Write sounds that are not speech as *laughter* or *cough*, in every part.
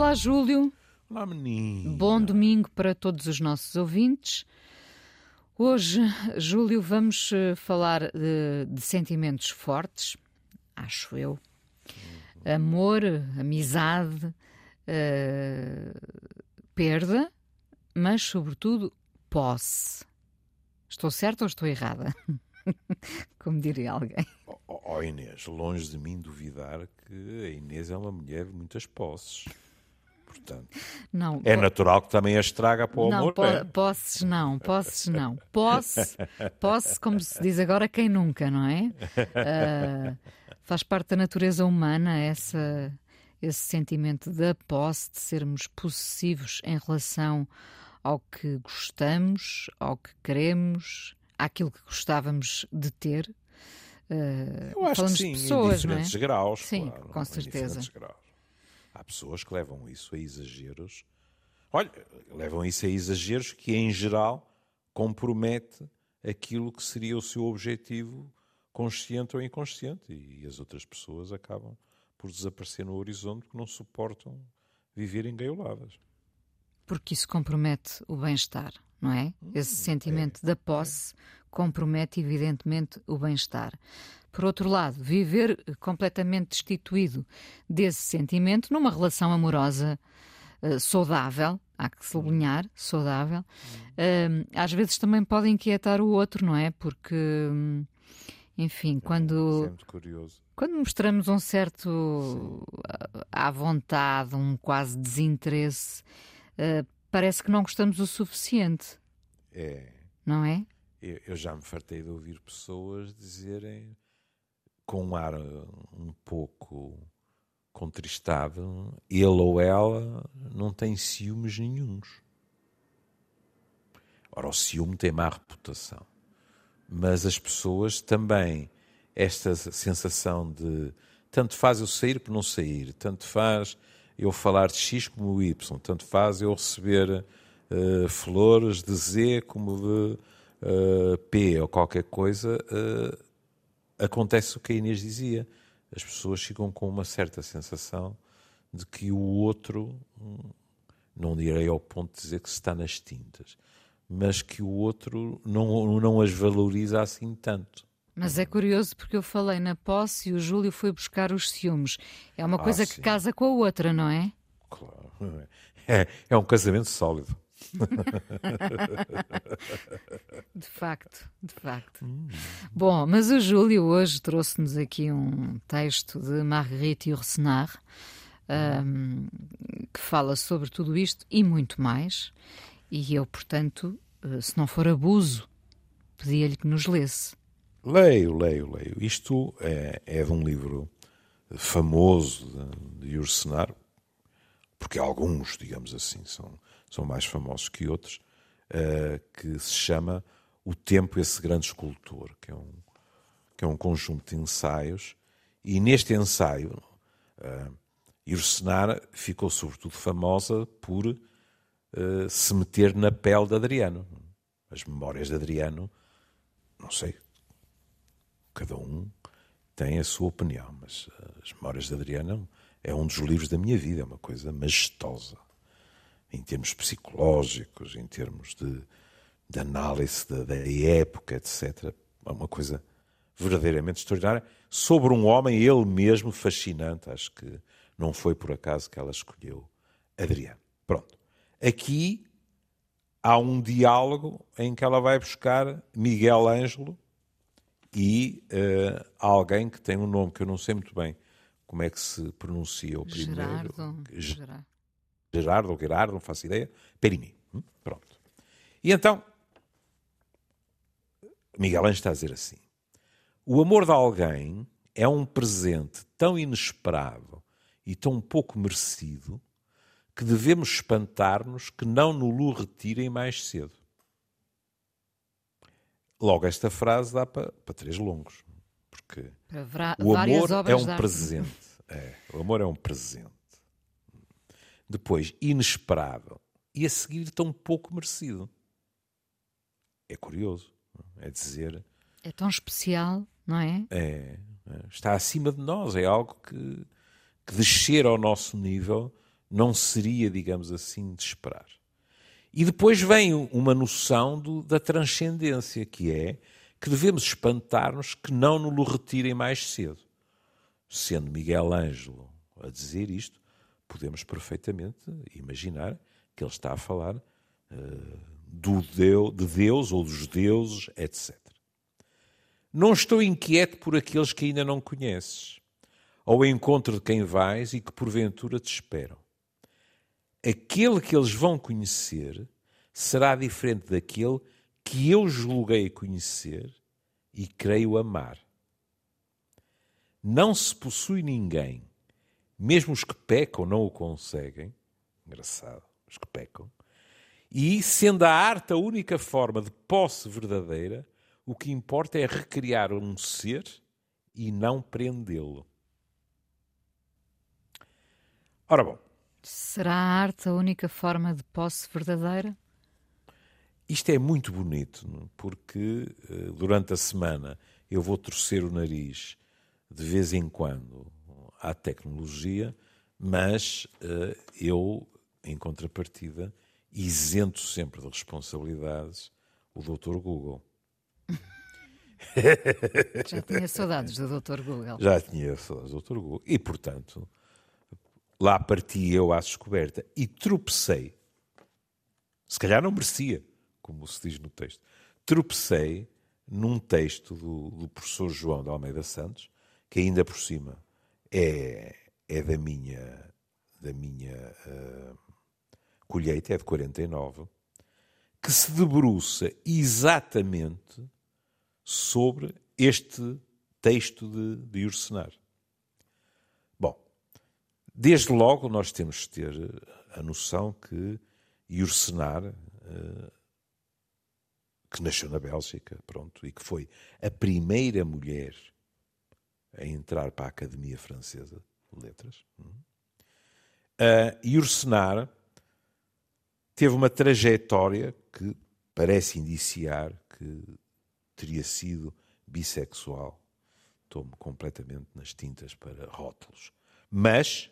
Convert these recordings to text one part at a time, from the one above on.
Olá, Júlio. Olá, menino. Bom domingo para todos os nossos ouvintes. Hoje, Júlio, vamos eh, falar de, de sentimentos fortes, acho eu. Amor, amizade, uh, perda, mas, sobretudo, posse. Estou certa ou estou errada? *laughs* Como diria alguém. Oh, oh, Inês, longe de mim duvidar que a Inês é uma mulher de muitas posses. Portanto, não, é natural que também a estraga para o não, amor. Po é? Posses não, posses não. Posse, posse, como se diz agora, quem nunca, não é? Uh, faz parte da natureza humana essa, esse sentimento da posse, de sermos possessivos em relação ao que gostamos, ao que queremos, àquilo que gostávamos de ter. Uh, Eu acho que sim, pessoas, em diferentes não é? graus. Sim, claro, com certeza. Há pessoas que levam isso a exageros. Olha, levam isso a exageros que, em geral, compromete aquilo que seria o seu objetivo consciente ou inconsciente. E as outras pessoas acabam por desaparecer no horizonte porque não suportam viver engaioladas. Porque isso compromete o bem-estar, não é? Esse sentimento é, da posse compromete, evidentemente, o bem-estar. Por outro lado, viver completamente destituído desse sentimento numa relação amorosa uh, saudável, há que sublinhar, saudável, uh, às vezes também pode inquietar o outro, não é? Porque, hum, enfim, é, quando. É curioso. Quando mostramos um certo Sim. à vontade, um quase desinteresse, uh, parece que não gostamos o suficiente. É. Não é? Eu, eu já me fartei de ouvir pessoas dizerem com um ar um pouco contristado, ele ou ela não tem ciúmes nenhums. Ora, o ciúme tem má reputação. Mas as pessoas também, esta sensação de tanto faz eu sair por não sair, tanto faz eu falar de X como Y, tanto faz eu receber uh, flores de Z como de uh, P ou qualquer coisa, uh, acontece o que a Inês dizia. As pessoas ficam com uma certa sensação de que o outro, não direi ao ponto de dizer que se está nas tintas, mas que o outro não, não as valoriza assim tanto. Mas é curioso porque eu falei na posse e o Júlio foi buscar os ciúmes. É uma coisa ah, que casa com a outra, não é? Claro. *laughs* É, é um casamento sólido. De facto, de facto. Hum. Bom, mas o Júlio hoje trouxe-nos aqui um texto de Marguerite Yourcenar um, que fala sobre tudo isto e muito mais. E eu, portanto, eh, se não for abuso, pedia-lhe que nos lesse. Leio, leio, leio. Isto é, é de um livro famoso de, de Yourcenar, porque alguns, digamos assim, são são mais famosos que outros, uh, que se chama O Tempo, esse grande escultor, que é um, que é um conjunto de ensaios. E neste ensaio, uh, Irsenar ficou sobretudo famosa por uh, se meter na pele de Adriano. As memórias de Adriano, não sei, cada um tem a sua opinião, mas as memórias de Adriano é um dos livros da minha vida, é uma coisa majestosa em termos psicológicos, em termos de, de análise da, da, época, etc. É uma coisa verdadeiramente extraordinária sobre um homem, ele mesmo, fascinante. Acho que não foi por acaso que ela escolheu Adriano. Pronto. Aqui há um diálogo em que ela vai buscar Miguel Ângelo e uh, alguém que tem um nome que eu não sei muito bem como é que se pronuncia o primeiro. Gerardo. Gerardo. Gerardo ou Gerardo, não faço ideia, Perimi. Hum? Pronto. E então, Miguel Anjo está a dizer assim: o amor de alguém é um presente tão inesperado e tão pouco merecido que devemos espantar-nos que não no retirem mais cedo. Logo, esta frase dá para, para três longos. Porque o amor é um presente. É, o amor é um presente depois inesperado e a seguir tão pouco merecido. É curioso, é dizer. É tão especial, não é? É, é está acima de nós, é algo que, que descer ao nosso nível não seria, digamos assim, de esperar. E depois vem uma noção do, da transcendência, que é que devemos espantar-nos que não nos retirem mais cedo. Sendo Miguel Ângelo a dizer isto, podemos perfeitamente imaginar que ele está a falar uh, do de Deus ou dos deuses, etc. Não estou inquieto por aqueles que ainda não conheces, ao encontro de quem vais e que porventura te esperam aquele que eles vão conhecer será diferente daquele que eu julguei conhecer e creio amar. Não se possui ninguém, mesmo os que pecam não o conseguem, engraçado, os que pecam, e sendo a arte a única forma de posse verdadeira, o que importa é recriar um ser e não prendê-lo. Ora bom, Será a arte a única forma de posse verdadeira? Isto é muito bonito, porque eh, durante a semana eu vou torcer o nariz de vez em quando à tecnologia, mas uh, eu, em contrapartida, isento sempre de responsabilidades o Dr. Google. Já tinha saudades do Dr. Google. Já tinha saudades do Dr. Google. E, portanto, lá parti eu à descoberta e tropecei. Se calhar não merecia, como se diz no texto. Tropecei num texto do, do professor João de Almeida Santos, que ainda por cima é, é da minha, da minha uh, colheita, é de 49, que se debruça exatamente sobre este texto de, de Ursenar. Desde logo, nós temos de ter a noção que Yursenar, eh, que nasceu na Bélgica, pronto, e que foi a primeira mulher a entrar para a Academia Francesa de Letras, uh, teve uma trajetória que parece indiciar que teria sido bissexual. Estou-me completamente nas tintas para rótulos. Mas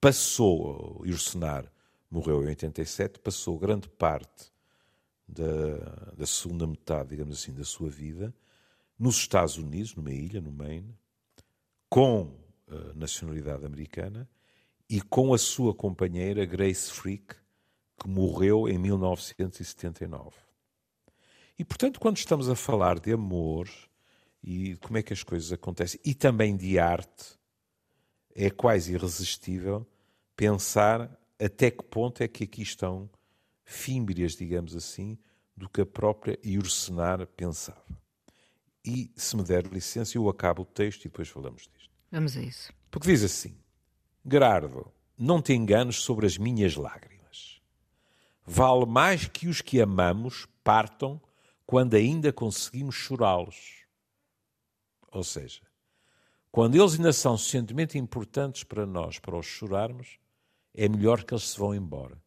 passou, Ursenar morreu em 87, passou grande parte da, da, segunda metade, digamos assim, da sua vida nos Estados Unidos, numa ilha, no Maine, com uh, nacionalidade americana e com a sua companheira Grace Frick, que morreu em 1979. E, portanto, quando estamos a falar de amor e como é que as coisas acontecem, e também de arte, é quase irresistível pensar até que ponto é que aqui estão fímbrias, digamos assim, do que a própria Ursenar pensava. E, se me der licença, eu acabo o texto e depois falamos disto. Vamos a isso. Porque diz assim: Gerardo, não te enganes sobre as minhas lágrimas. Vale mais que os que amamos partam quando ainda conseguimos chorá-los. Ou seja, quando eles ainda são suficientemente importantes para nós, para os chorarmos, é melhor que eles se vão embora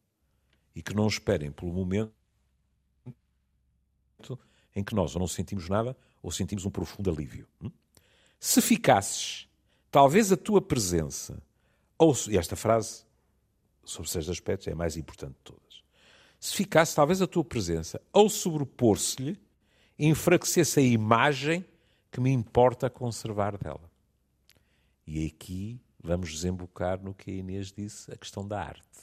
e que não esperem pelo momento em que nós ou não sentimos nada ou sentimos um profundo alívio. Hum? Se ficasses, talvez a tua presença, ou e esta frase sobre seis aspectos é a mais importante de todas. Se ficasse, talvez a tua presença, ao sobrepor-se-lhe, enfraquecesse a imagem que me importa conservar dela. E aqui vamos desembocar no que a Inês disse, a questão da arte.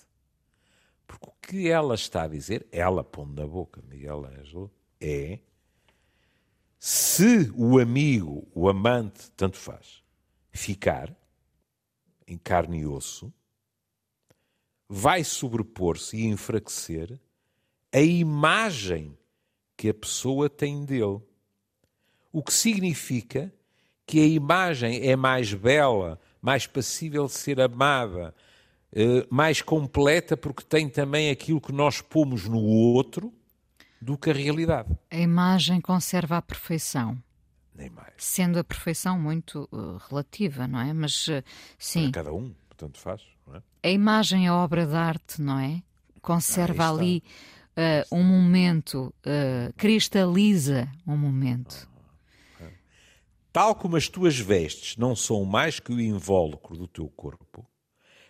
Porque o que ela está a dizer, ela pondo na boca Miguel Ângelo, é se o amigo, o amante, tanto faz, ficar em carne e osso, vai sobrepor-se e enfraquecer a imagem que a pessoa tem dele. O que significa que a imagem é mais bela, mais passível de ser amada, eh, mais completa, porque tem também aquilo que nós pomos no outro do que a realidade. A imagem conserva a perfeição. Nem mais. Sendo a perfeição muito uh, relativa, não é? Mas uh, sim. Para cada um, portanto faz. É? A imagem é obra de arte, não é? Conserva ah, ali uh, um momento, cristaliza um momento. Tal como as tuas vestes não são mais que o invólucro do teu corpo,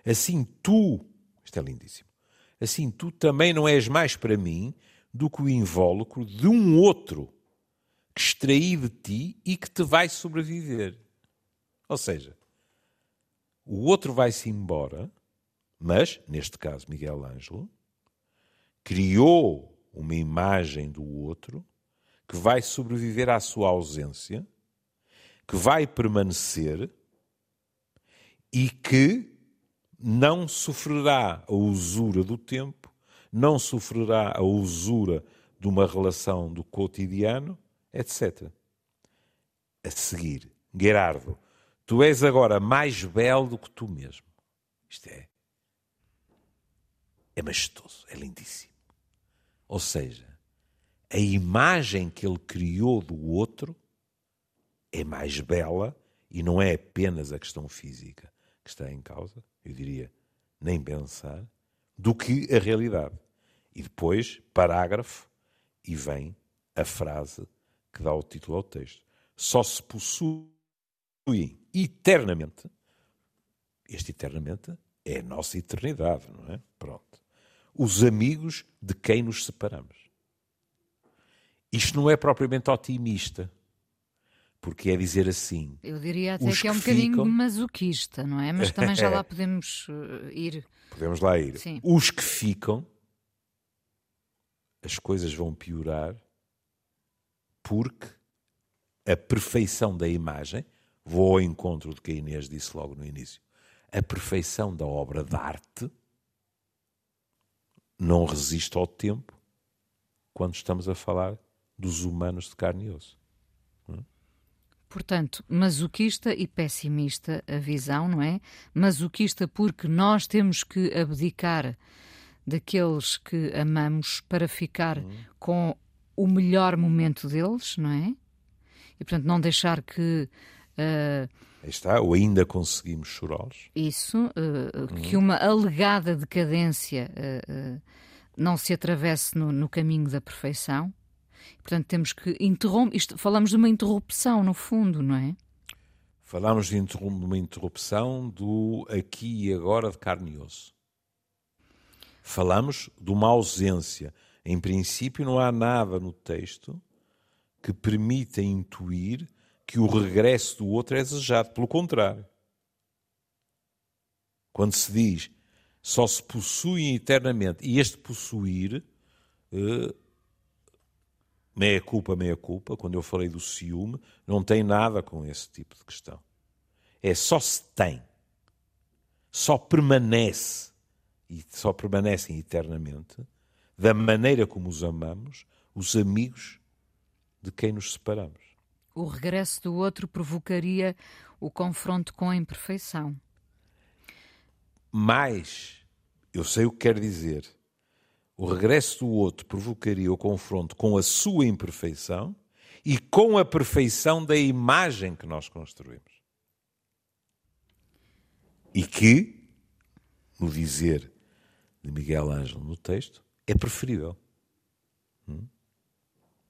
assim tu Isto é lindíssimo. Assim, tu também não és mais para mim do que o invólucro de um outro que extraí de ti e que te vai sobreviver. Ou seja, o outro vai-se embora, mas, neste caso, Miguel Ângelo, criou uma imagem do outro que vai sobreviver à sua ausência, que vai permanecer e que não sofrerá a usura do tempo, não sofrerá a usura de uma relação do cotidiano, etc. A seguir, Gerardo, tu és agora mais belo do que tu mesmo. Isto é. É majestoso, é lindíssimo. Ou seja, a imagem que ele criou do outro é mais bela e não é apenas a questão física que está em causa, eu diria, nem pensar, do que a realidade. E depois, parágrafo, e vem a frase que dá o título ao texto. Só se possuem eternamente, este eternamente é a nossa eternidade, não é? Pronto. Os amigos de quem nos separamos. Isto não é propriamente otimista porque é dizer assim. Eu diria até que é um bocadinho ficam... masoquista, não é? Mas também já lá *laughs* podemos uh, ir. Podemos lá ir. Sim. Os que ficam, as coisas vão piorar porque a perfeição da imagem, vou ao encontro do que a Inês disse logo no início, a perfeição da obra de arte não resiste ao tempo quando estamos a falar dos humanos de carne e osso. Portanto, masoquista e pessimista a visão, não é? Masoquista porque nós temos que abdicar daqueles que amamos para ficar uhum. com o melhor momento deles, não é? E portanto não deixar que uh, Aí está, ou ainda conseguimos chorá-los. Isso, uh, uhum. que uma alegada decadência uh, não se atravesse no, no caminho da perfeição. Portanto, temos que interromper. Isto, falamos de uma interrupção, no fundo, não é? Falamos de uma interrupção do aqui e agora de carne e osso. Falamos de uma ausência. Em princípio, não há nada no texto que permita intuir que o regresso do outro é desejado. Pelo contrário. Quando se diz só se possuem eternamente, e este possuir eh, meia culpa, meia culpa, quando eu falei do ciúme, não tem nada com esse tipo de questão. É só se tem, só permanece, e só permanecem eternamente, da maneira como os amamos, os amigos de quem nos separamos. O regresso do outro provocaria o confronto com a imperfeição. Mas, eu sei o que quer dizer o regresso do outro provocaria o confronto com a sua imperfeição e com a perfeição da imagem que nós construímos. E que, no dizer de Miguel Ângelo no texto, é preferível. Hum?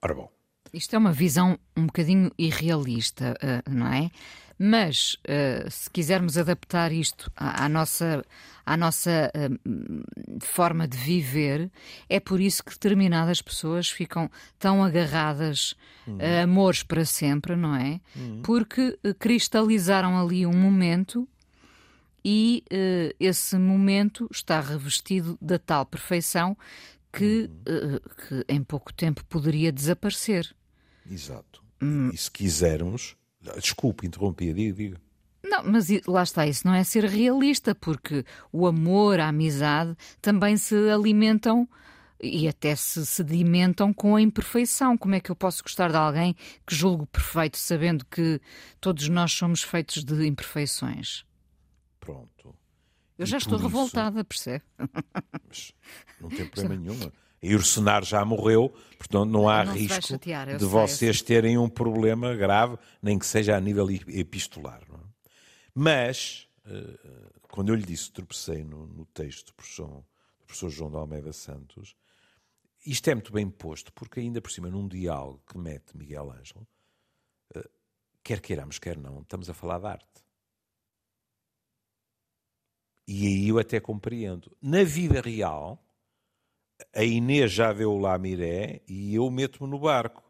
Ora bom. Isto é uma visão um bocadinho irrealista, eh, não é? Mas uh, se quisermos adaptar isto à, nossa, à nossa uh, forma de viver, é por isso que determinadas pessoas ficam tão agarradas uhum. a amores para sempre, não é? Uhum. Porque cristalizaram ali um momento e esse momento está revestido da tal perfeição que, uhum. que em pouco tempo poderia desaparecer. Exato. Hum. E se quisermos Desculpe, interrompi, diga, diga. Não, mas lá está, isso não é ser realista, porque o amor, a amizade também se alimentam e até se sedimentam com a imperfeição. Como é que eu posso gostar de alguém que julgo perfeito, sabendo que todos nós somos feitos de imperfeições? Pronto. Eu e já estou isso... revoltada, percebe? *laughs* Mas não tem problema nenhum. E o cenário já morreu, portanto não há não risco chatear, de sei, vocês terem um problema grave, nem que seja a nível epistolar. É? Mas, eh, quando eu lhe disse, tropecei no, no texto do professor, do professor João de Almeida Santos, isto é muito bem posto, porque ainda por cima, num diálogo que mete Miguel Ângelo, eh, quer queiramos, quer não, estamos a falar de arte. E aí eu até compreendo. Na vida real, a Inês já deu lá a Miré e eu meto-me no barco.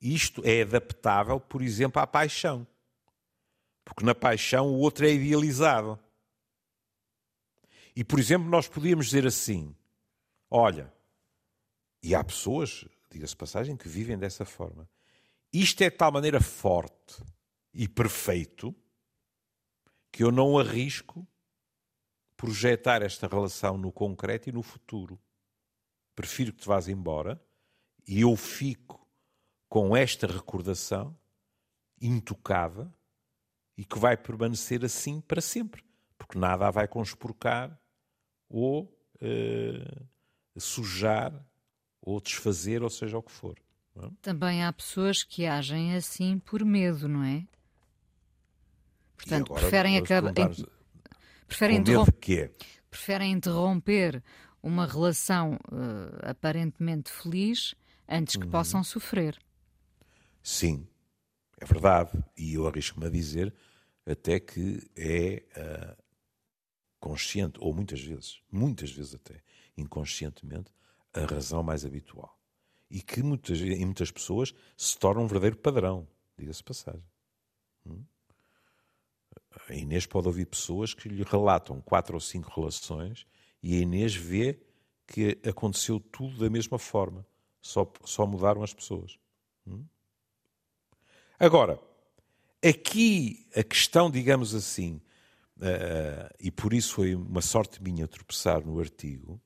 Isto é adaptável, por exemplo, à paixão. Porque na paixão o outro é idealizado. E, por exemplo, nós podíamos dizer assim: olha, e há pessoas, diga-se passagem, que vivem dessa forma. Isto é de tal maneira forte e perfeito que eu não arrisco projetar esta relação no concreto e no futuro. Prefiro que te vás embora e eu fico com esta recordação intocada e que vai permanecer assim para sempre, porque nada a vai conspurcar ou uh, sujar ou desfazer, ou seja o que for. É? Também há pessoas que agem assim por medo, não é? Portanto, preferem acabar. Preferem, interromper, preferem interromper uma relação uh, aparentemente feliz antes que uhum. possam sofrer. Sim, é verdade. E eu arrisco-me a dizer até que é uh, consciente, ou muitas vezes, muitas vezes até inconscientemente, a razão mais habitual. E que muitas, em muitas pessoas se torna um verdadeiro padrão, diga-se passagem. Hum? A Inês pode ouvir pessoas que lhe relatam quatro ou cinco relações e a Inês vê que aconteceu tudo da mesma forma, só, só mudaram as pessoas. Hum? Agora, aqui a questão, digamos assim, uh, e por isso foi uma sorte minha tropeçar no artigo,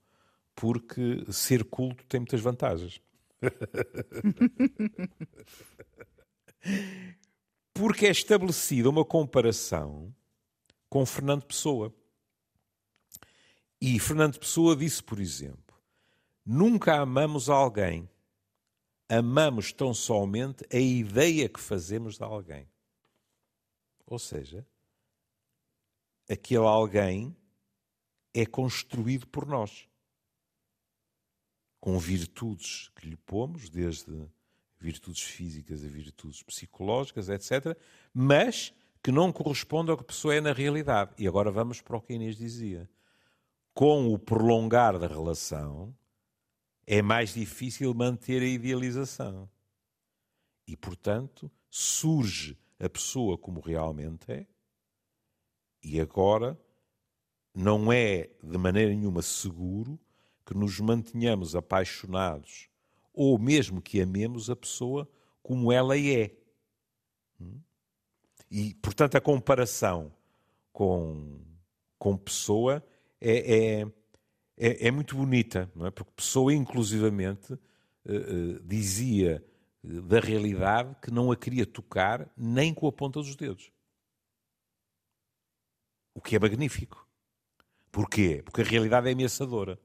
porque ser culto tem muitas vantagens. *laughs* porque é estabelecida uma comparação com Fernando Pessoa. E Fernando Pessoa disse, por exemplo, nunca amamos alguém, amamos tão somente a ideia que fazemos de alguém. Ou seja, aquele alguém é construído por nós com virtudes que lhe pomos, desde virtudes físicas a virtudes psicológicas, etc., mas que não correspondem ao que a pessoa é na realidade. E agora vamos para o que Inês dizia. Com o prolongar da relação, é mais difícil manter a idealização. E, portanto, surge a pessoa como realmente é, e agora não é de maneira nenhuma seguro que nos mantenhamos apaixonados ou mesmo que amemos a pessoa como ela é. E, portanto, a comparação com, com pessoa é, é, é, é muito bonita, não é? porque pessoa, inclusivamente, uh, uh, dizia da realidade que não a queria tocar nem com a ponta dos dedos. O que é magnífico. Porquê? Porque a realidade é ameaçadora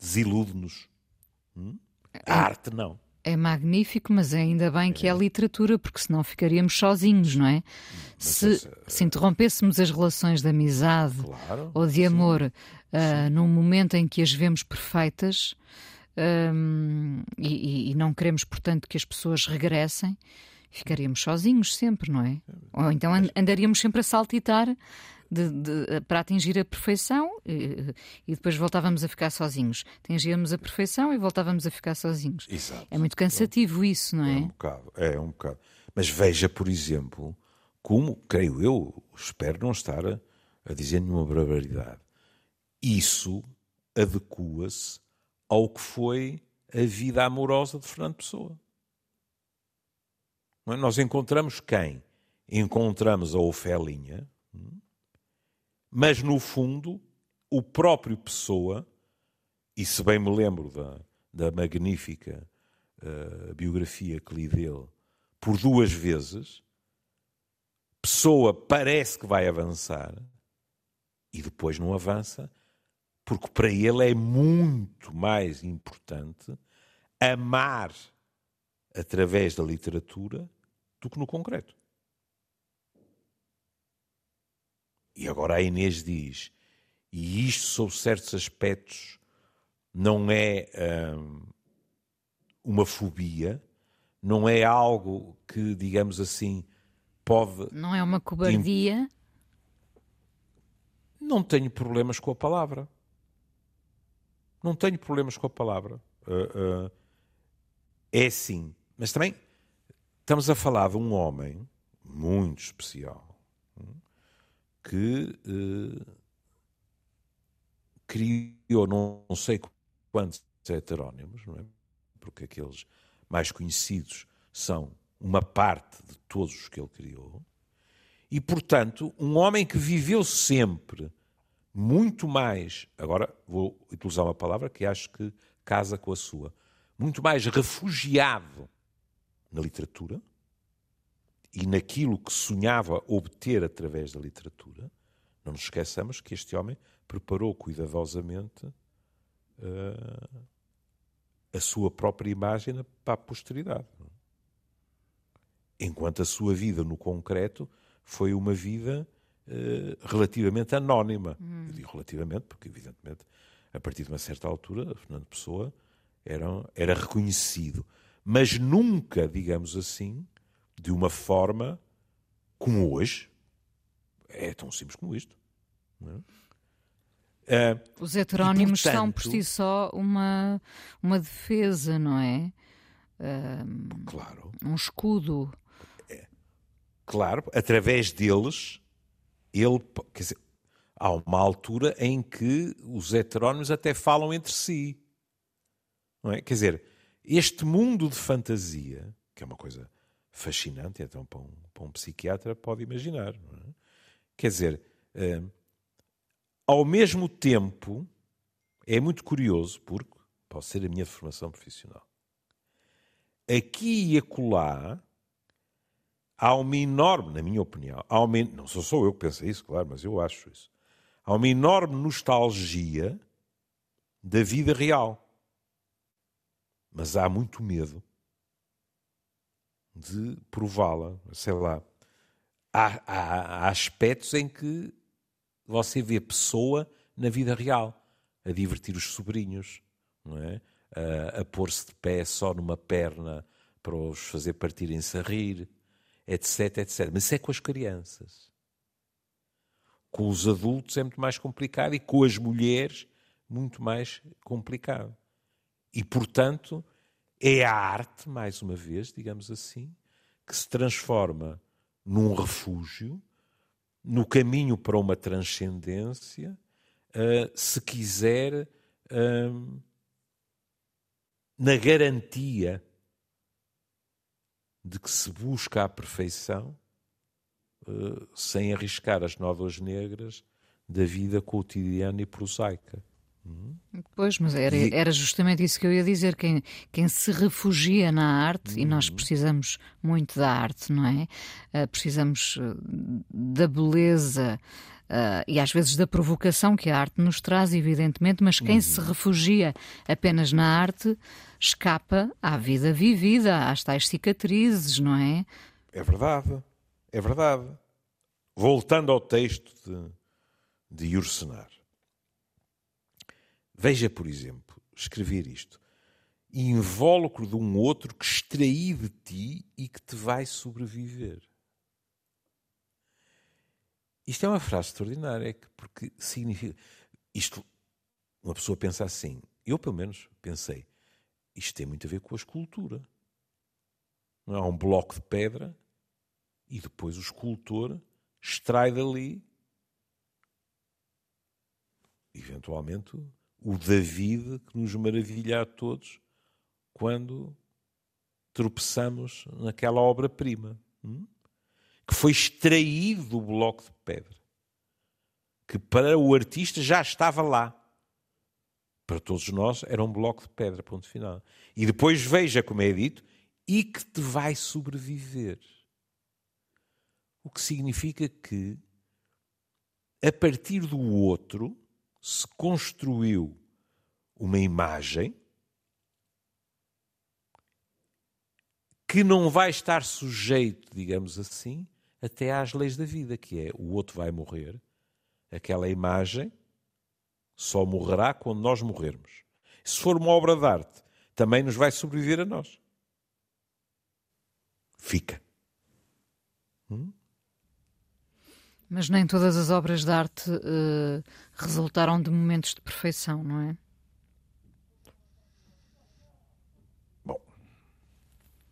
desilude-nos. Hum? A arte não. É magnífico, mas ainda bem que é, é literatura, porque senão ficaríamos sozinhos, não é? Se, se, se, interrompêssemos as relações de amizade claro, ou de amor uh, num momento em que as vemos perfeitas um, e, e, não queremos, portanto, que as pessoas regressem, ficaríamos sozinhos sempre, não é? Ou então andaríamos sempre a saltitar de, de, para atingir a perfeição e, e, depois voltávamos a ficar sozinhos. Atingíamos a perfeição e voltávamos a ficar sozinhos. Exato. É muito cansativo isso, não é? É um bocado, é um bocado. Mas veja, por exemplo, como, creio eu, espero não estar a, a dizer nenhuma barbaridade, isso adequa-se ao que foi a vida amorosa de Fernando Pessoa. É? Nós encontramos quem? Encontramos a Ofelinha, mas no fundo, o próprio Pessoa, e se bem me lembro da, da magnífica uh, biografia que li dele, por duas vezes, Pessoa parece que vai avançar e depois não avança, porque para ele é muito mais importante amar através da literatura do que no concreto. E agora a Inês diz, e isto sob certos aspectos não é hum, uma fobia, não é algo que, digamos assim, pode. Não é uma cobardia? Não tenho problemas com a palavra. Não tenho problemas com a palavra. Uh, uh, é sim. Mas também estamos a falar de um homem muito especial que uh, criou não, não, sei quantos heterónimos, não é? porque aqueles mais conhecidos são uma parte de todos os que ele criou, e, portanto, um homem que viveu sempre muito mais, agora vou utilizar uma palavra que acho que casa com a sua, muito mais refugiado na literatura e naquilo que sonhava obter através da literatura. Não nos esqueçamos que este homem preparou cuidadosamente uh, a sua própria imagem para a posteridade. Enquanto a sua vida no concreto foi uma vida uh, relativamente anónima. Hum. Eu digo relativamente porque, evidentemente, a partir de uma certa altura, Fernando Pessoa era, era reconhecido. Mas nunca, digamos assim, de uma forma como hoje. É tão simples como isto. É? Uh, Os heterónimos portanto, são por si só uma, uma defesa, não é? Uh, claro. Um escudo claro, através deles, ele, quer dizer, há uma altura em que os heterónimos até falam entre si. Não é? Quer dizer, este mundo de fantasia, que é uma coisa fascinante, então para um, para um psiquiatra pode imaginar. É? Quer dizer, eh, ao mesmo tempo, é muito curioso, porque pode ser a minha formação profissional. Aqui e acolá, há uma enorme, na minha opinião, há uma, não sou só eu que penso isso, claro, mas eu acho isso. Há uma enorme nostalgia da vida real. Mas há muito medo de prová-la. Sei lá. Há, há, há, aspectos em que você vê pessoa na vida real, a divertir os sobrinhos, não é? a, a pôr-se de pé só numa perna para os fazer partirem-se a rir etc, etc. Mas isso é com as crianças. Com os adultos é muito mais complicado e com as mulheres muito mais complicado. E, portanto, é a arte, mais uma vez, digamos assim, que se transforma num refúgio, no caminho para uma transcendência, uh, se quiser, uh, na garantia de que se busca a perfeição uh, sem arriscar as nódoas negras da vida cotidiana e prosaica. Pois, mas era, era, justamente isso que eu ia dizer. Quem, quem se refugia na arte, uhum. e nós uhum. precisamos muito da arte, não é? Uh, precisamos uh, da beleza. Uh, e às vezes da provocação que a arte nos traz, evidentemente, mas quem uhum. se refugia apenas na arte escapa à vida vivida, às tais cicatrizes, não é? É verdade, é verdade. Voltando ao texto de, de Ursenar. Veja, por exemplo, escrever isto. Invólucro de um outro que extraí de ti e que te vai sobreviver. Isto é uma frase extraordinária, porque significa. Isto, uma pessoa pensa assim, eu pelo menos pensei, isto tem muito a ver com a escultura. Há um bloco de pedra e depois o escultor extrai dali, eventualmente, o David que nos maravilha a todos quando tropeçamos naquela obra-prima, hum? que foi extraído do bloco de pedra, que para o artista já estava lá para todos nós, era um bloco de pedra, ponto final. E depois veja, como é dito, e que te vai sobreviver. O que significa que, a partir do outro, se construiu uma imagem que não vai estar sujeito, digamos assim, até às leis da vida, que é o outro vai morrer, aquela imagem só morrerá quando nós morrermos. Se for uma obra de arte, também nos vai sobreviver a nós. Fica. Hum? Mas nem todas as obras de arte uh, resultaram de momentos de perfeição, não é? Bom,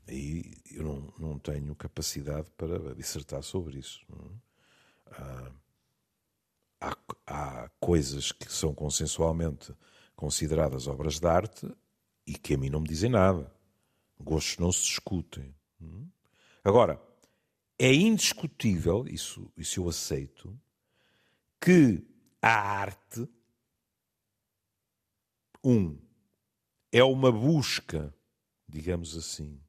aí eu não, não tenho capacidade para dissertar sobre isso. É? Há, há, há coisas que são consensualmente consideradas obras de arte e que a mim não me dizem nada. Gostos não se discutem. É? Agora, é indiscutível, isso, isso eu aceito, que a arte, um, é uma busca, digamos assim,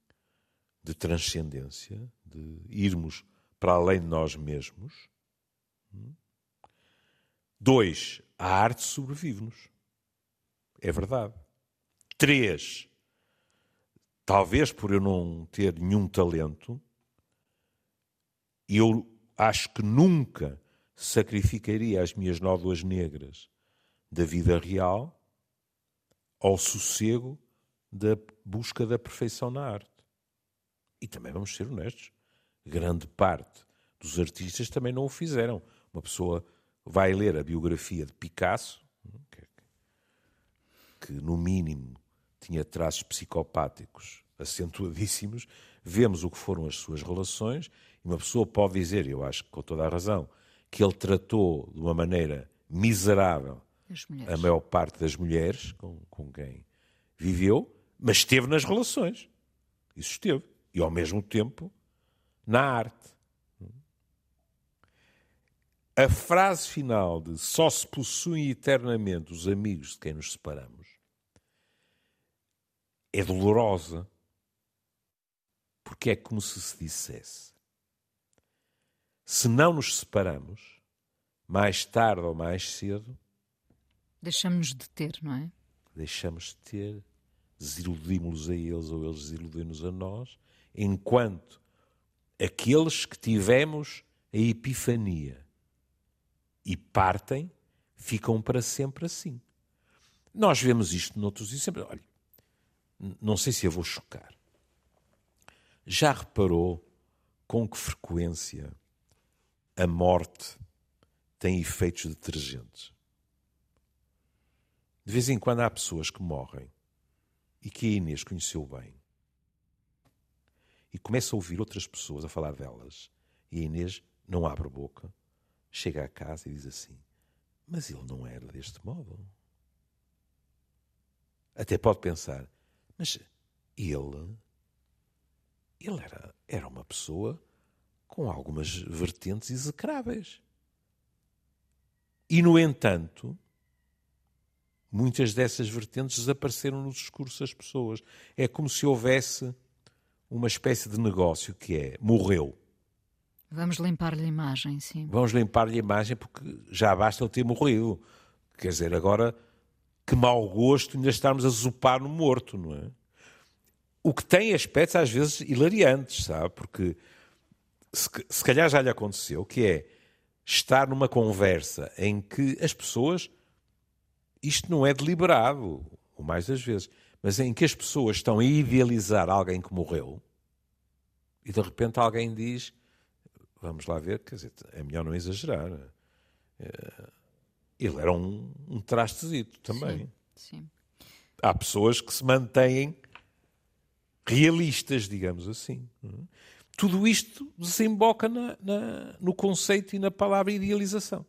de transcendência, de irmos para além de nós mesmos. Dois, a arte sobrevive-nos. É verdade. Três, talvez por eu não ter nenhum talento, eu acho que nunca sacrificaria as minhas nódoas negras da vida real ao sossego da busca da perfeição na arte. E também vamos ser honestos, grande parte dos artistas também não o fizeram. Uma pessoa vai ler a biografia de Picasso, que no mínimo tinha traços psicopáticos acentuadíssimos, vemos o que foram as suas relações e uma pessoa pode dizer, eu acho que com toda a razão, que ele tratou de uma maneira miserável a maior parte das mulheres com, com quem viveu, mas esteve nas relações. Isso esteve. E ao mesmo tempo na arte. A frase final de só se possuem eternamente os amigos de quem nos separamos é dolorosa. Porque é como se se dissesse: se não nos separamos, mais tarde ou mais cedo. Deixamos de ter, não é? Deixamos de ter, desiludimos-los a eles ou eles desiludem-nos a nós, enquanto aqueles que tivemos a epifania e partem, ficam para sempre assim. Nós vemos isto noutros exemplos. Olha, não sei se eu vou chocar. Já reparou com que frequência a morte tem efeitos detergentes. De vez em quando há pessoas que morrem e que a Inês conheceu bem e começa a ouvir outras pessoas a falar delas e a Inês não abre boca, chega a casa e diz assim: Mas ele não era deste modo. Até pode pensar: Mas ele. Ele era, era uma pessoa com algumas vertentes execráveis. E, no entanto, muitas dessas vertentes desapareceram no discurso das pessoas. É como se houvesse uma espécie de negócio que é morreu. Vamos limpar-lhe a imagem, sim. Vamos limpar-lhe a imagem porque já basta ele ter morrido. Quer dizer, agora que mau gosto ainda estarmos a zupar no morto, não é? O que tem aspectos às vezes hilariantes, sabe? Porque se, se calhar já lhe aconteceu, que é estar numa conversa em que as pessoas, isto não é deliberado, o mais das vezes, mas em que as pessoas estão a idealizar alguém que morreu e de repente alguém diz: Vamos lá ver, quer dizer, é melhor não exagerar. Eh, ele era um, um trastezito também. Sim, sim. Há pessoas que se mantêm realistas, digamos assim. Tudo isto desemboca na, na, no conceito e na palavra idealização.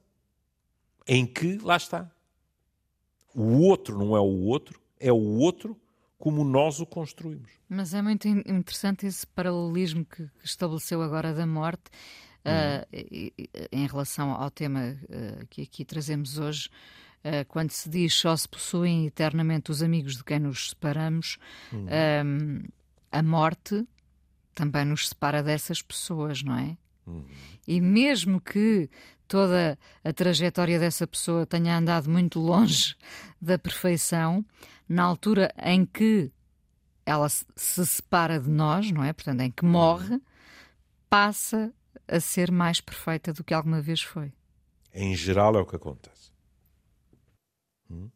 Em que, lá está, o outro não é o outro, é o outro como nós o construímos. Mas é muito interessante esse paralelismo que estabeleceu agora da morte uh, em relação ao tema uh, que aqui trazemos hoje. Uh, quando se diz só se possuem eternamente os amigos de quem nos separamos, um, a morte também nos separa dessas pessoas, não é? Uhum. E mesmo que toda a trajetória dessa pessoa tenha andado muito longe da perfeição, na altura em que ela se separa de nós, não é? Portanto, em que morre, passa a ser mais perfeita do que alguma vez foi. Em geral é o que acontece. Hum?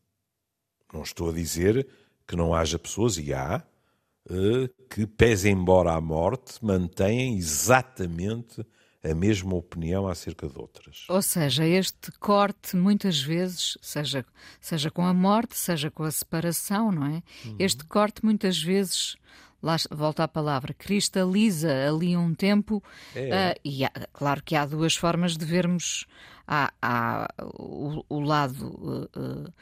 Não estou a dizer que não haja pessoas, e há, que, pese embora a morte, mantêm exatamente a mesma opinião acerca de outras. Ou seja, este corte, muitas vezes, seja, seja com a morte, seja com a separação, não é? Uhum. Este corte, muitas vezes, lá volta a palavra, cristaliza ali um tempo. É. Uh, e há, claro que há duas formas de vermos há, há o, o, lado. Uh,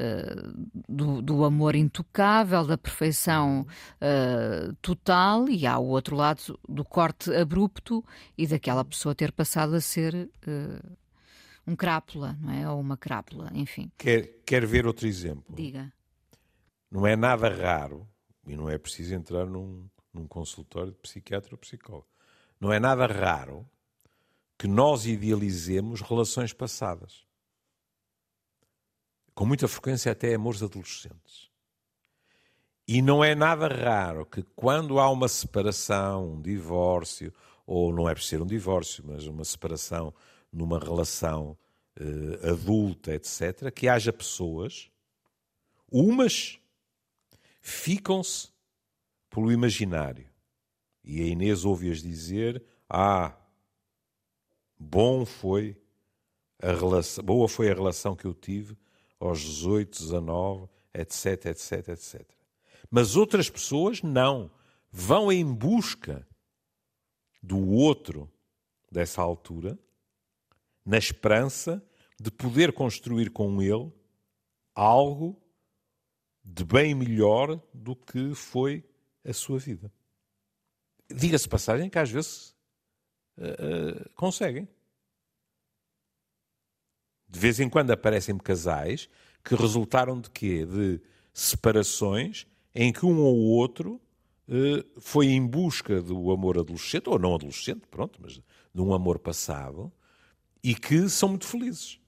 uh, do, do, amor intocável, da perfeição uh, total, e há o outro lado do corte abrupto e daquela pessoa ter passado a ser uh, um crápula, não é? Ou uma crápula, enfim. Quer, quer ver outro exemplo? Diga. Não é nada raro, e não é preciso entrar num, num consultório de psiquiatra ou psicólogo, não é nada raro que nós idealizemos relações passadas com muita frequência até amores adolescentes. E não é nada raro que quando há uma separação, um divórcio, ou não é por ser um divórcio, mas uma separação numa relação uh, adulta, etc., que haja pessoas, umas ficam-se pelo imaginário. E a Inês ouve-as dizer: Ah, bom foi a relação, boa foi a relação que eu tive aos 18, 19, etc, etc, etc. Mas outras pessoas não. Vão em busca do outro dessa altura, na esperança de poder construir com ele algo de bem melhor do que foi a sua vida. Diga-se passagem que às vezes uh, uh, conseguem. De vez em quando aparecem-me casais que resultaram de quê? De separações em que um ou outro eh, foi em busca do amor adolescente, ou não adolescente, pronto, mas de um amor passado, e que são muito felizes.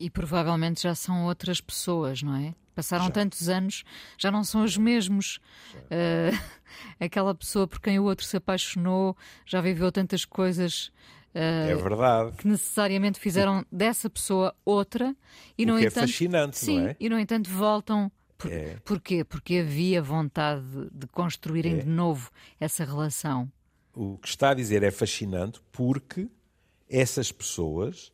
E provavelmente já são outras pessoas, não é? Passaram já. tantos anos, já não são os mesmos. Uh, *laughs* aquela pessoa por quem o outro se apaixonou, já viveu tantas coisas é verdade. Que necessariamente fizeram dessa pessoa outra e, no é entanto. É fascinante, sim, não é? E, no entanto, voltam. Por, é. Porquê? Porque havia vontade de construírem é. de novo essa relação. O que está a dizer é fascinante porque essas pessoas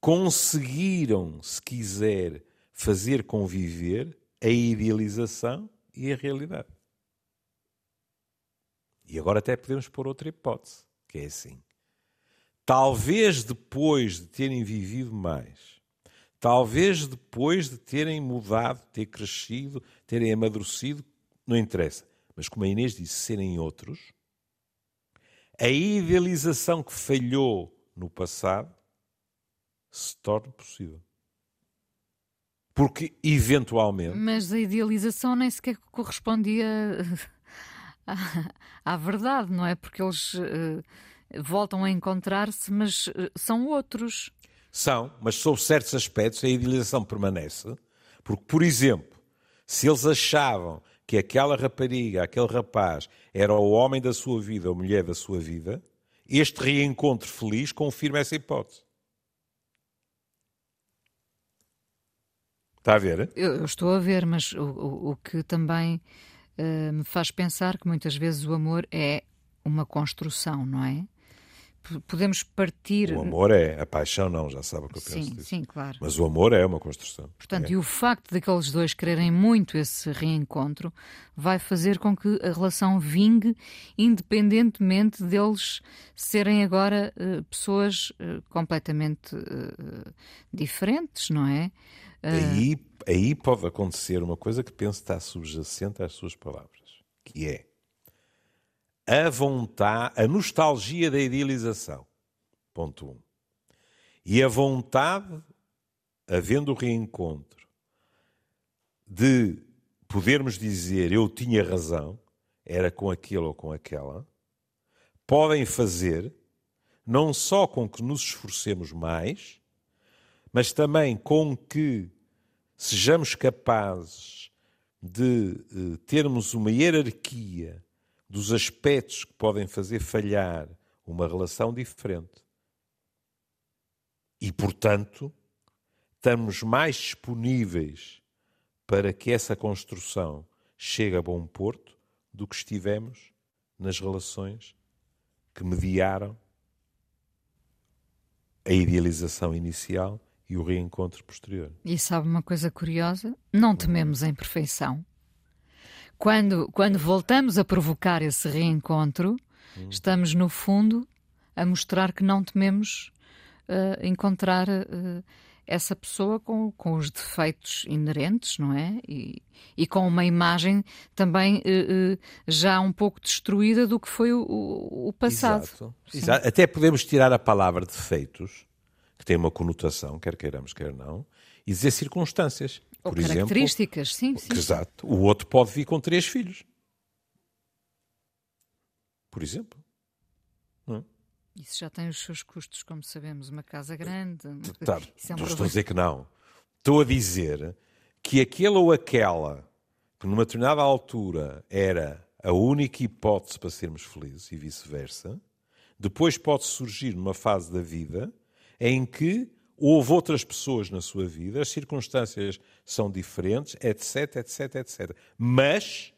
conseguiram, se quiser, fazer conviver a idealização e a realidade. E agora até podemos pôr outra hipótese que é assim. Talvez depois de terem vivido mais, talvez depois de terem mudado, ter crescido, terem amadurecido, não interessa. Mas como a Inês disse, serem outros, a idealização que falhou no passado se torna possível. Porque, eventualmente. Mas a idealização nem sequer correspondia *laughs* à, verdade, não é? Porque eles uh, voltam a encontrar-se, mas uh, são outros. São, mas sob certos aspectos a idealização permanece. Porque, por exemplo, se eles achavam que aquela rapariga, aquele rapaz, era o homem da sua vida, ou a mulher da sua vida, este reencontro feliz confirma essa hipótese. Está a ver? Eu, eu estou a ver, mas o, o, o que também uh, me faz pensar que muitas vezes o amor é uma construção, não é? Podemos partir. O amor é, a paixão não, já sabe o que eu penso sim, disso. Sim, claro. Mas o amor é uma construção. Portanto, é. e o facto daqueles dois quererem muito esse reencontro vai fazer com que a relação vingue, independentemente deles serem agora uh, pessoas uh, completamente uh, diferentes, não é? Aí, aí pode acontecer uma coisa que penso estar subjacente às suas palavras, que é a vontade, a nostalgia da idealização. Ponto 1. Um. E a vontade, havendo o reencontro, de podermos dizer eu tinha razão, era com aquele ou com aquela, podem fazer não só com que nos esforcemos mais, mas também com que sejamos capazes de uh, termos uma hierarquia dos aspectos que podem fazer falhar uma relação diferente. E, portanto, estamos mais disponíveis para que essa construção chegue a bom porto do que estivemos nas relações que mediaram a idealização inicial e o reencontro posterior. E sabe uma coisa curiosa? Não tememos a imperfeição. Quando, quando voltamos a provocar esse reencontro, hum. estamos, no fundo, a mostrar que não tememos uh, encontrar uh, essa pessoa com, com os defeitos inerentes, não é? E, e com uma imagem também uh, já um pouco destruída do que foi o, o passado. Exato. Exato. Até podemos tirar a palavra defeitos, que tem uma conotação, quer queiramos, quer não, e dizer circunstâncias. Ou Por características, exemplo, sim, sim. Exato. O outro pode vir com três filhos. Por exemplo. Não é? Isso já tem os seus custos, como sabemos, uma casa grande. *laughs* Tá, é um não estou a dizer que não. Estou a dizer que aquele ou aquela que numa determinada altura era a única hipótese para sermos felizes e vice-versa, depois pode surgir numa fase da vida em que houve outras pessoas na sua vida, as circunstâncias são diferentes, etc, etc, etc. Mas,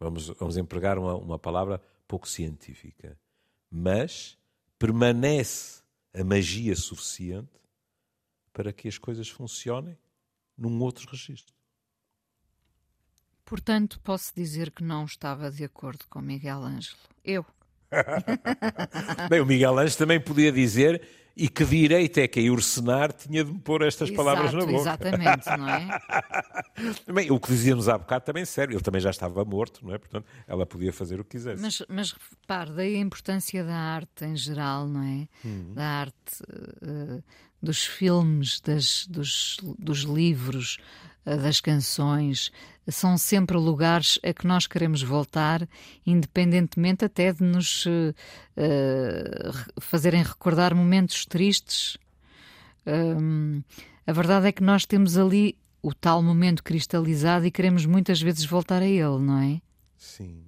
vamos, vamos empregar uma, uma palavra pouco científica, mas permanece a magia suficiente para que as coisas funcionem num outro registro. Portanto, posso dizer que não estava de acordo com Miguel Ângelo. Eu. *laughs* Bem, o Miguel Ângelo também podia dizer e que direito é que a Ursenar tinha de me pôr estas Exato, palavras na boca? Exatamente, não é? *laughs* Bem, o que dizíamos há bocado também é sério, ele também já estava morto, não é? Portanto, ela podia fazer o que quisesse. Mas, mas repare, daí a importância da arte em geral, não é? Hum. Da arte, uh, dos filmes, das, dos, dos livros, das canções, são sempre lugares a que nós queremos voltar, independentemente até de nos uh, fazerem recordar momentos tristes. Um, a verdade é que nós temos ali o tal momento cristalizado e queremos muitas vezes voltar a ele, não é? Sim,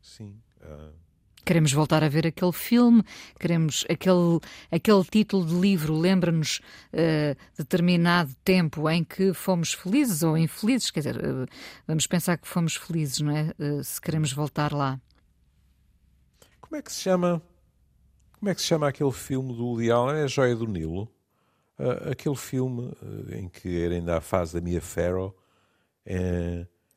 sim. Uh Queremos voltar a ver aquele filme, queremos aquele, aquele título de livro lembra-nos uh, determinado tempo em que fomos felizes ou infelizes, quer dizer, uh, vamos pensar que fomos felizes, não é? Uh, se queremos voltar lá. Como é que se chama? Como é que se chama aquele filme do Woody Allen? É a Joia do Nilo. aquele filme em que era ainda a fase da Mia Farrow,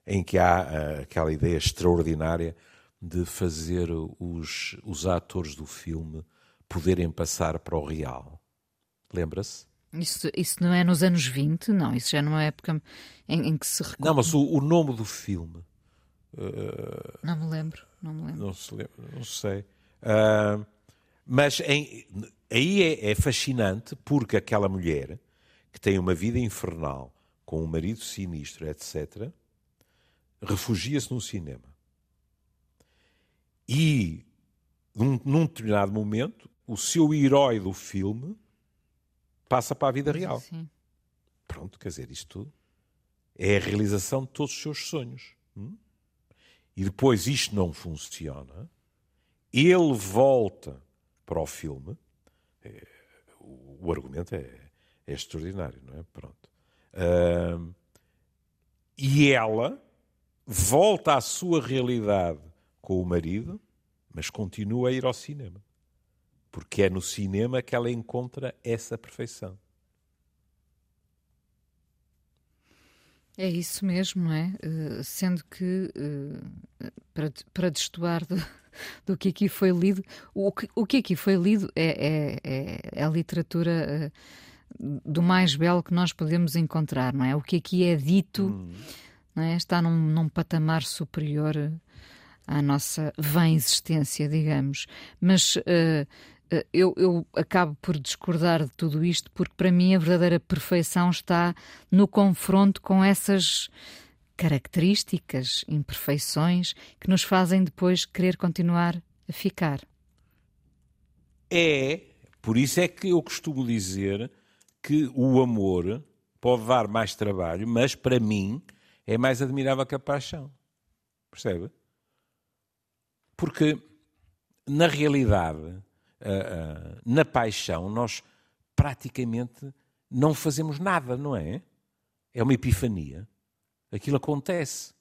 em que há aquela ideia extraordinária de fazer os, os atores do filme poderem passar para o real. Lembra-se? Isso, isso não é nos anos 20? Não, isso já numa época em, em que se recorda. Não, mas o, o nome do filme. Uh, não me lembro, não me lembro. Não, se não sei. Uh, mas em, aí é, é fascinante porque aquela mulher que tem uma vida infernal com um marido sinistro, etc., refugia-se no cinema. E, num, num determinado momento, o seu herói do filme passa para a vida real. Sim. Pronto, quer dizer, isto é a realização de todos os seus sonhos. Hum? E depois isto não funciona, ele volta para o filme. É, o, argumento é, é, extraordinário, não é? Pronto. Uh, e ela volta à sua realidade com o marido, mas continua a ir ao cinema. Porque é no cinema que ela encontra essa perfeição. É isso mesmo, não é? Uh, sendo que, uh, para, para destoar do, *laughs* do que aqui foi lido, o que, o que aqui foi lido é, é, é, é a literatura uh, do mais belo que nós podemos encontrar, não é? O que aqui é dito hum. não é? está num, num patamar superior à nossa vã existência, digamos. Mas uh, eu, eu, acabo por discordar de tudo isto, porque para mim a verdadeira perfeição está no confronto com essas características, imperfeições que nos fazem depois querer continuar a ficar. É, por isso é que eu costumo dizer que o amor pode dar mais trabalho, mas para mim é mais admirável que a paixão. Percebe? Porque, na realidade, na paixão, nós praticamente não fazemos nada, não é? É uma epifania. Aquilo acontece.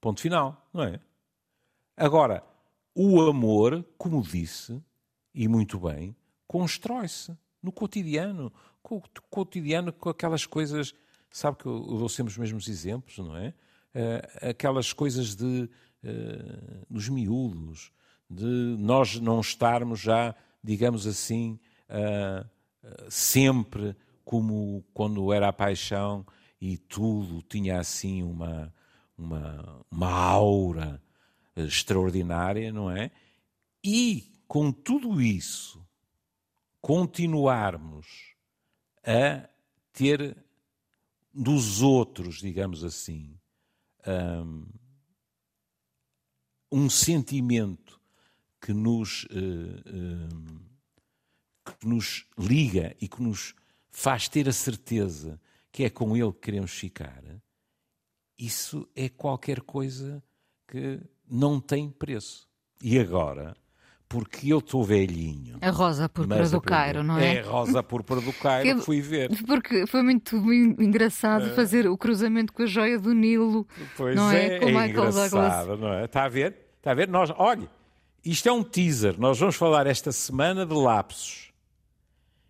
Ponto final, não é? Agora, o amor, como disse, e muito bem, constrói-se no cotidiano, com o cotidiano, com aquelas coisas, sabe que eu, dou sempre os mesmos exemplos, não é? Uh, aquelas coisas de uh, dos miúdos, de nós não estarmos já, digamos assim, uh, sempre como quando era a paixão e tudo tinha assim uma, uma, uma aura extraordinária, não é? E com tudo isso, continuarmos a ter dos outros, digamos assim, um, um sentimento que nos, uh, que nos liga e que nos faz ter a certeza que é com ele que queremos ficar, isso é qualquer coisa que não tem preço. E agora, porque eu estou velhinho. A rosa púrpura do Cairo, não é? É a rosa púrpura do Cairo que fui ver. Porque foi muito engraçado é. fazer o cruzamento com a joia do Nilo. Pois não é, é, com é Michael engraçado, Douglas. não é? Está a ver? Está a ver? Nós, olha, isto é um teaser. Nós vamos falar esta semana de lapsos.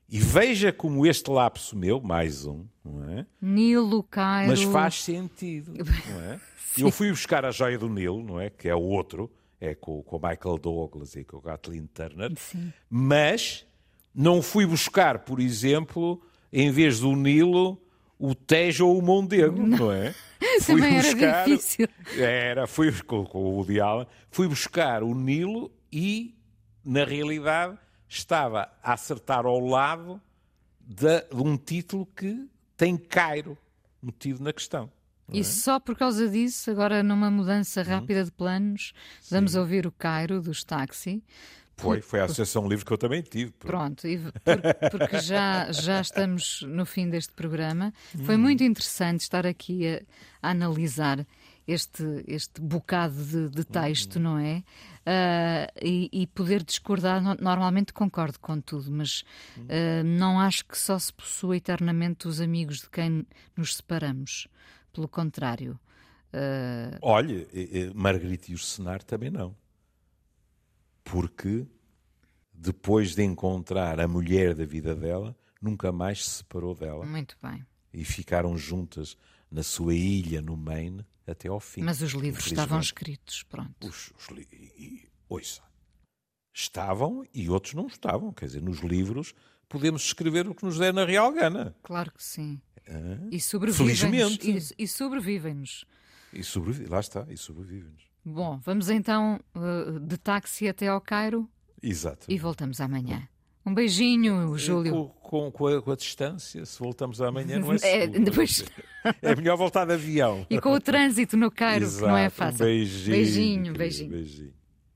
E veja como este lapso meu, mais um, não é? Nilo, Cairo. Mas faz sentido, não é? *laughs* Eu fui buscar a joia do Nilo, não é? Que é o outro, é com, com o Michael Douglas e com o Kathleen Turner. Sim. Mas não fui buscar, por exemplo, em vez do Nilo, o Tejo ou o Mondego, não, não é? *laughs* Fui Também buscar, era difícil. Era, fui com, com o Diala, fui buscar o Nilo e, na realidade, estava a acertar ao lado de, de um título que tem Cairo metido na questão. E é? só por causa disso, agora numa mudança uhum. rápida de planos, Sim. vamos ouvir o Cairo dos táxi. Foi, foi a Associação Livre que eu também tive. Pronto, *laughs* por, porque já, já estamos no fim deste programa. Foi hum. muito interessante estar aqui a, a analisar este, este bocado de, de texto, uhum. não é? Uh, e, e, poder discordar, normalmente concordo com tudo, mas uh, não acho que só se possua eternamente os amigos de quem nos separamos. Pelo contrário. Uh... Olha, Margarita e o Senar também não. Porque depois de encontrar a mulher da vida dela, nunca mais se separou dela. Muito bem. E ficaram juntas na sua ilha, no Maine, até ao fim. Mas os livros estavam escritos, pronto. Os, os li... e, ouça, estavam e outros não estavam. Quer dizer, nos livros podemos escrever o que nos der na real gana. Claro que sim. Ah, e sobrevivem-nos. E, e sobrevivem-nos. E sobrevive, lá está, e sobrevivem-nos. Bom, vamos então uh, de táxi até ao Cairo. Exato. E voltamos amanhã. Um beijinho, Júlio. Com, com, com, a, com, a, distância, se voltamos amanhã, não é, *laughs* é seguro. É, depois... *laughs* é melhor voltar de avião. E com o trânsito no Cairo, Exato. que não é fácil. Um beijinho. Beijinho, beijinho. beijinho.